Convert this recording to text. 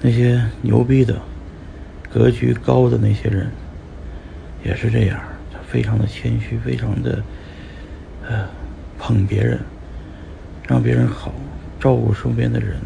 那些牛逼的格局高的那些人也是这样他非常的谦虚非常的呃捧别人让别人好照顾身边的人